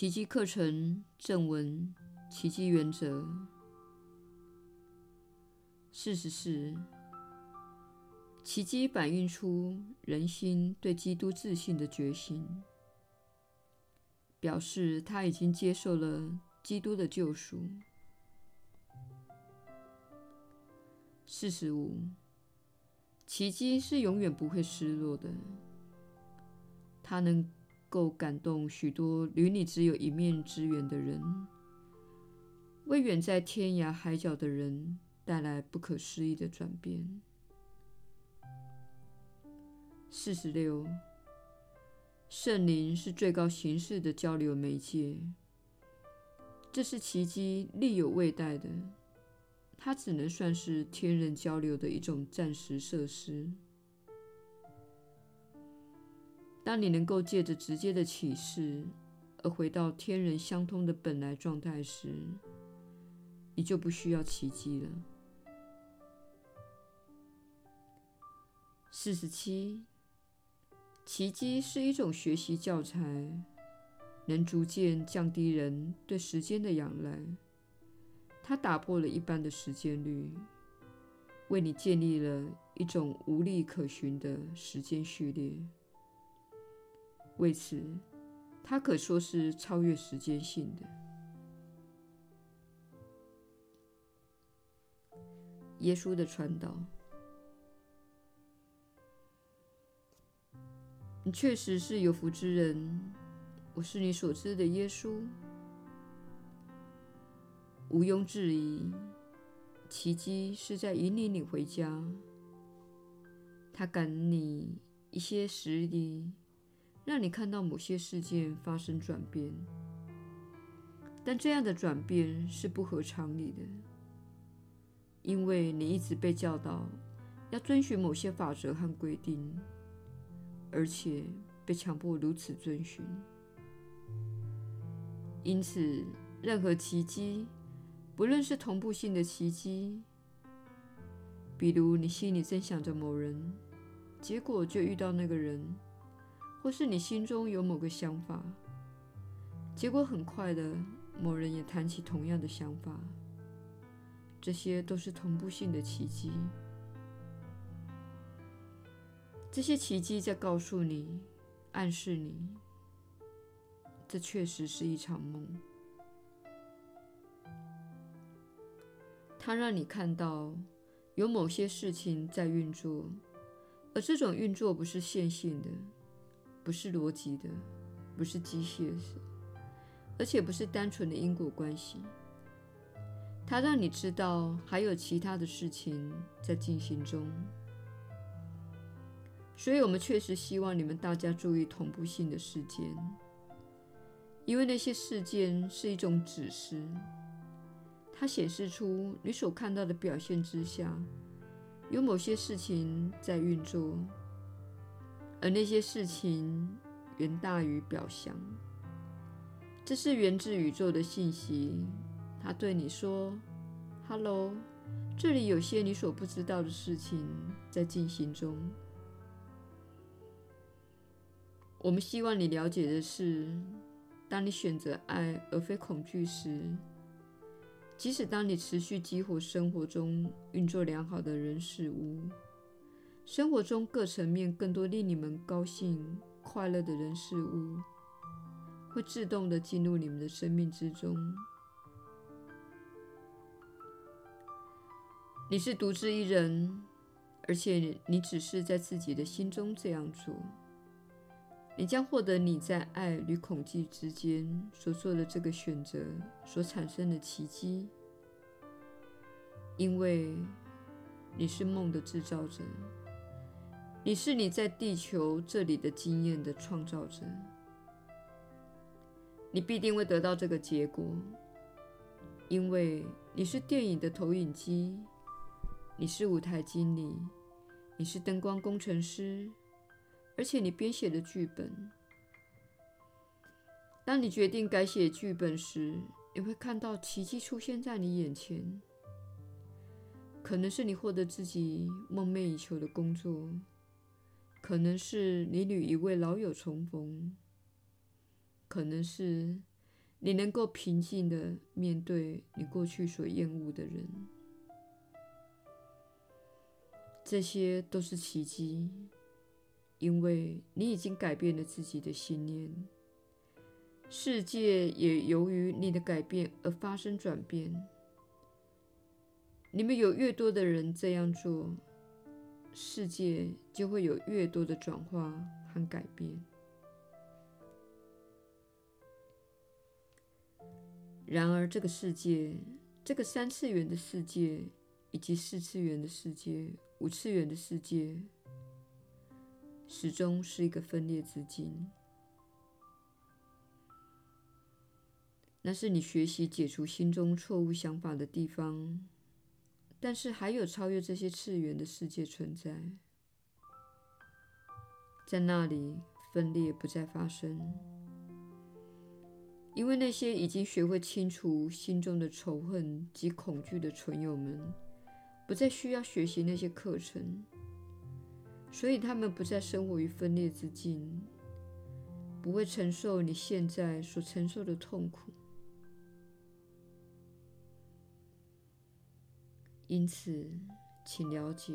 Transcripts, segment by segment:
奇迹课程正文：奇迹原则。事实是，奇迹反映出人心对基督自信的决心，表示他已经接受了基督的救赎。事实五，奇迹是永远不会失落的，它能够感动许多与你只有一面之缘的人，为远在天涯海角的人。带来不可思议的转变。四十六，圣灵是最高形式的交流媒介，这是奇迹力有未逮的。它只能算是天人交流的一种暂时设施。当你能够借着直接的启示而回到天人相通的本来状态时，你就不需要奇迹了。四十七，奇迹是一种学习教材，能逐渐降低人对时间的仰赖。它打破了一般的时间律，为你建立了一种无例可循的时间序列。为此，它可说是超越时间性的。耶稣的传道。你确实是有福之人，我是你所知的耶稣。毋庸置疑，奇迹是在引领你回家。它给你一些实例，让你看到某些事件发生转变。但这样的转变是不合常理的，因为你一直被教导要遵循某些法则和规定。而且被强迫如此遵循，因此，任何奇迹，不论是同步性的奇迹，比如你心里正想着某人，结果就遇到那个人，或是你心中有某个想法，结果很快的，某人也谈起同样的想法，这些都是同步性的奇迹。这些奇迹在告诉你、暗示你，这确实是一场梦。它让你看到有某些事情在运作，而这种运作不是线性的，不是逻辑的，不是机械的，而且不是单纯的因果关系。它让你知道还有其他的事情在进行中。所以，我们确实希望你们大家注意同步性的事件，因为那些事件是一种指示，它显示出你所看到的表现之下，有某些事情在运作，而那些事情远大于表象。这是源自宇宙的信息，它对你说：“Hello，这里有些你所不知道的事情在进行中。”我们希望你了解的是，当你选择爱而非恐惧时，即使当你持续激活生活中运作良好的人事物，生活中各层面更多令你们高兴快乐的人事物，会自动地进入你们的生命之中。你是独自一人，而且你只是在自己的心中这样做。你将获得你在爱与恐惧之间所做的这个选择所产生的奇迹，因为你是梦的制造者，你是你在地球这里的经验的创造者，你必定会得到这个结果，因为你是电影的投影机，你是舞台经理，你是灯光工程师。而且你编写的剧本，当你决定改写剧本时，你会看到奇迹出现在你眼前。可能是你获得自己梦寐以求的工作，可能是你与一位老友重逢，可能是你能够平静地面对你过去所厌恶的人。这些都是奇迹，因为你已经改变了自己的信念。世界也由于你的改变而发生转变。你们有越多的人这样做，世界就会有越多的转化和改变。然而，这个世界，这个三次元的世界，以及四次元的世界、五次元的世界，始终是一个分裂之境。那是你学习解除心中错误想法的地方。但是，还有超越这些次元的世界存在，在那里分裂不再发生。因为那些已经学会清除心中的仇恨及恐惧的存有们，不再需要学习那些课程，所以他们不再生活于分裂之境，不会承受你现在所承受的痛苦。因此，请了解，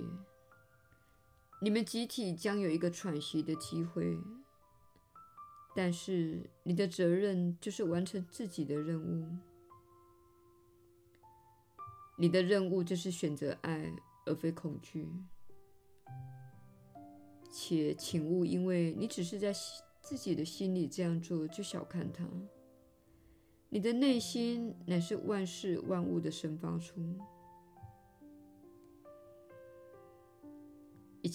你们集体将有一个喘息的机会。但是，你的责任就是完成自己的任务。你的任务就是选择爱，而非恐惧。且请勿因为你只是在自己的心里这样做，就小看它。你的内心乃是万事万物的生发处，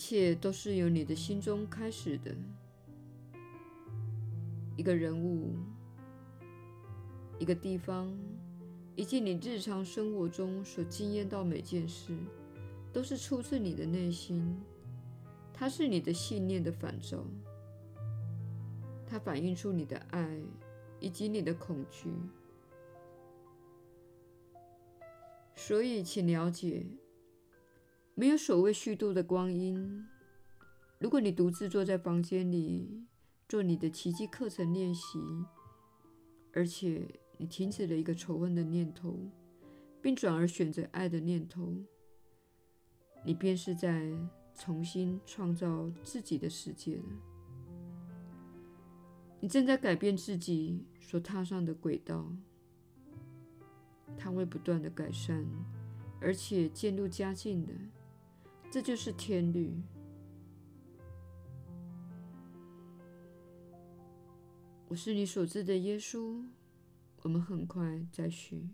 一切都是由你的心中开始的。一个人物、一个地方，以及你日常生活中所经验到每件事，都是出自你的内心。它是你的信念的反照，它反映出你的爱以及你的恐惧。所以，请了解，没有所谓虚度的光阴。如果你独自坐在房间里，做你的奇迹课程练习，而且你停止了一个仇恨的念头，并转而选择爱的念头，你便是在重新创造自己的世界了。你正在改变自己所踏上的轨道，它会不断的改善，而且渐入佳境的。这就是天律。我是你所知的耶稣，我们很快再续。